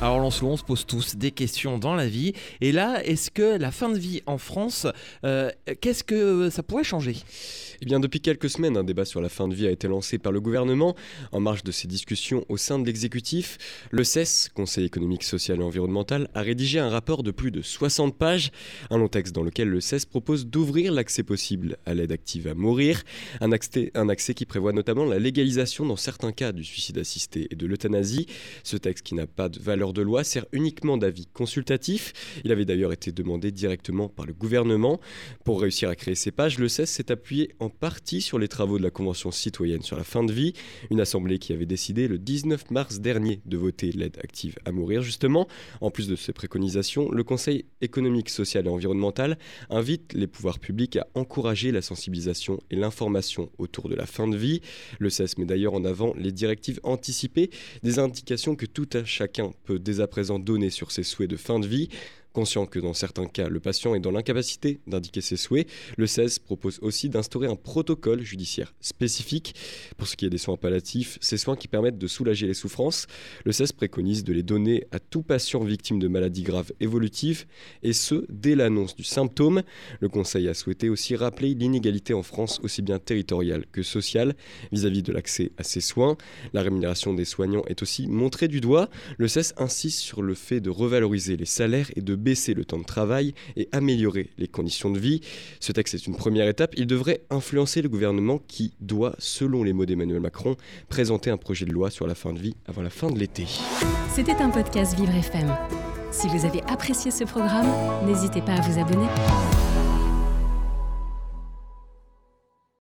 Alors Lancelot, on se pose tous des questions dans la vie. Et là, est-ce que la fin de vie en France, euh, qu'est-ce que ça pourrait changer? Eh bien, depuis quelques semaines, un débat sur la fin de vie a été lancé par le gouvernement. En marge de ces discussions au sein de l'exécutif, le CES, Conseil économique, social et environnemental, a rédigé un rapport de plus de 60 pages, un long texte dans lequel le CES propose d'ouvrir l'accès possible à l'aide active à mourir, un accès, un accès qui prévoit notamment la légalisation dans certains cas du suicide assisté et de l'euthanasie. Ce texte qui n'a pas de valeur de loi sert uniquement d'avis consultatif. Il avait d'ailleurs été demandé directement par le gouvernement. Pour réussir à créer ces pages, le CES s'est appuyé en partie sur les travaux de la Convention citoyenne sur la fin de vie, une assemblée qui avait décidé le 19 mars dernier de voter l'aide active à mourir. Justement, en plus de ces préconisations, le Conseil économique, social et environnemental invite les pouvoirs publics à encourager la sensibilisation et l'information autour de la fin de vie. Le CES met d'ailleurs en avant les directives anticipées, des indications que tout un chacun peut dès à présent donner sur ses souhaits de fin de vie. Conscient que dans certains cas, le patient est dans l'incapacité d'indiquer ses souhaits, le 16 propose aussi d'instaurer un protocole judiciaire spécifique pour ce qui est des soins palliatifs, ces soins qui permettent de soulager les souffrances. Le 16 préconise de les donner à tout patient victime de maladies graves évolutives, et ce, dès l'annonce du symptôme. Le Conseil a souhaité aussi rappeler l'inégalité en France, aussi bien territoriale que sociale, vis-à-vis de l'accès à ces soins. La rémunération des soignants est aussi montrée du doigt. Le 16 insiste sur le fait de revaloriser les salaires et de baisser le temps de travail et améliorer les conditions de vie. Ce texte est une première étape. Il devrait influencer le gouvernement qui doit, selon les mots d'Emmanuel Macron, présenter un projet de loi sur la fin de vie avant la fin de l'été. C'était un podcast Vivre FM. Si vous avez apprécié ce programme, n'hésitez pas à vous abonner.